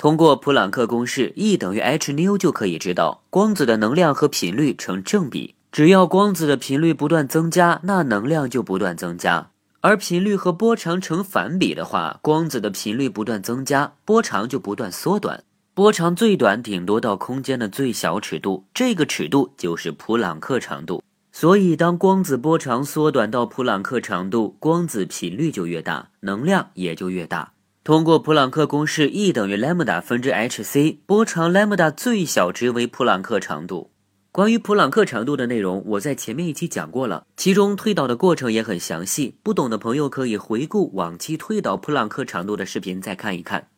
通过普朗克公式，E 等于 h 纽就可以知道，光子的能量和频率成正比。只要光子的频率不断增加，那能量就不断增加；而频率和波长成反比的话，光子的频率不断增加，波长就不断缩短。波长最短顶多到空间的最小尺度，这个尺度就是普朗克长度。所以，当光子波长缩短到普朗克长度，光子频率就越大，能量也就越大。通过普朗克公式，E 等于 lambda 分之 h c，波长 lambda 最小值为普朗克长度。关于普朗克长度的内容，我在前面一期讲过了，其中推导的过程也很详细。不懂的朋友可以回顾往期推导普朗克长度的视频再看一看。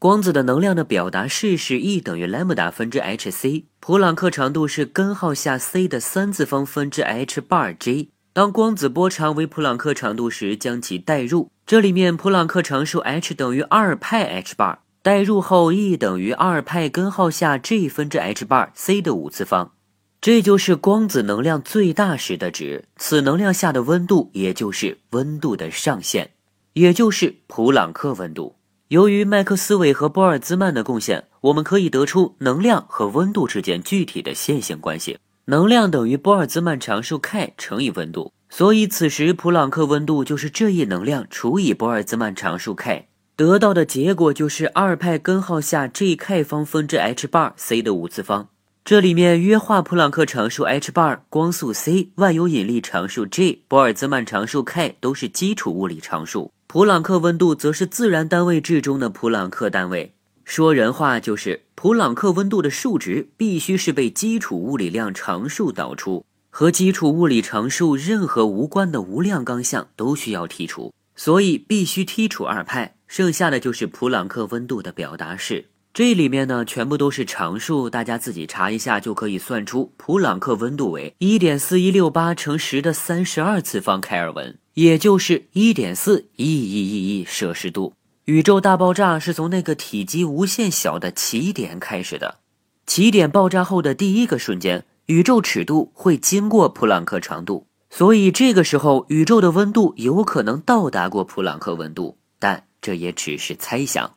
光子的能量的表达式是 E 等于 lambda 分之 h c，普朗克长度是根号下 c 的三次方分之 h bar j。当光子波长为普朗克长度时，将其代入。这里面普朗克常数 h 等于二派 h bar，代入后 E 等于二派根号下 g 分之 h bar c 的五次方。这就是光子能量最大时的值。此能量下的温度，也就是温度的上限，也就是普朗克温度。由于麦克斯韦和玻尔兹曼的贡献，我们可以得出能量和温度之间具体的线性关系。能量等于玻尔兹曼常数 k 乘以温度，所以此时普朗克温度就是这一能量除以玻尔兹曼常数 k，得到的结果就是二派根号下 g k 方分之 h bar c 的五次方。这里面约化普朗克常数 h bar、光速 c、万有引力常数 g、玻尔兹曼常数 k 都是基础物理常数，普朗克温度则是自然单位制中的普朗克单位。说人话就是，普朗克温度的数值必须是被基础物理量常数导出，和基础物理常数任何无关的无量纲项都需要剔除，所以必须剔除二派，剩下的就是普朗克温度的表达式。这里面呢全部都是常数，大家自己查一下就可以算出普朗克温度为一点四一六八乘十的三十二次方开尔文，也就是一点四亿亿亿亿摄氏度。宇宙大爆炸是从那个体积无限小的起点开始的。起点爆炸后的第一个瞬间，宇宙尺度会经过普朗克长度，所以这个时候宇宙的温度有可能到达过普朗克温度，但这也只是猜想。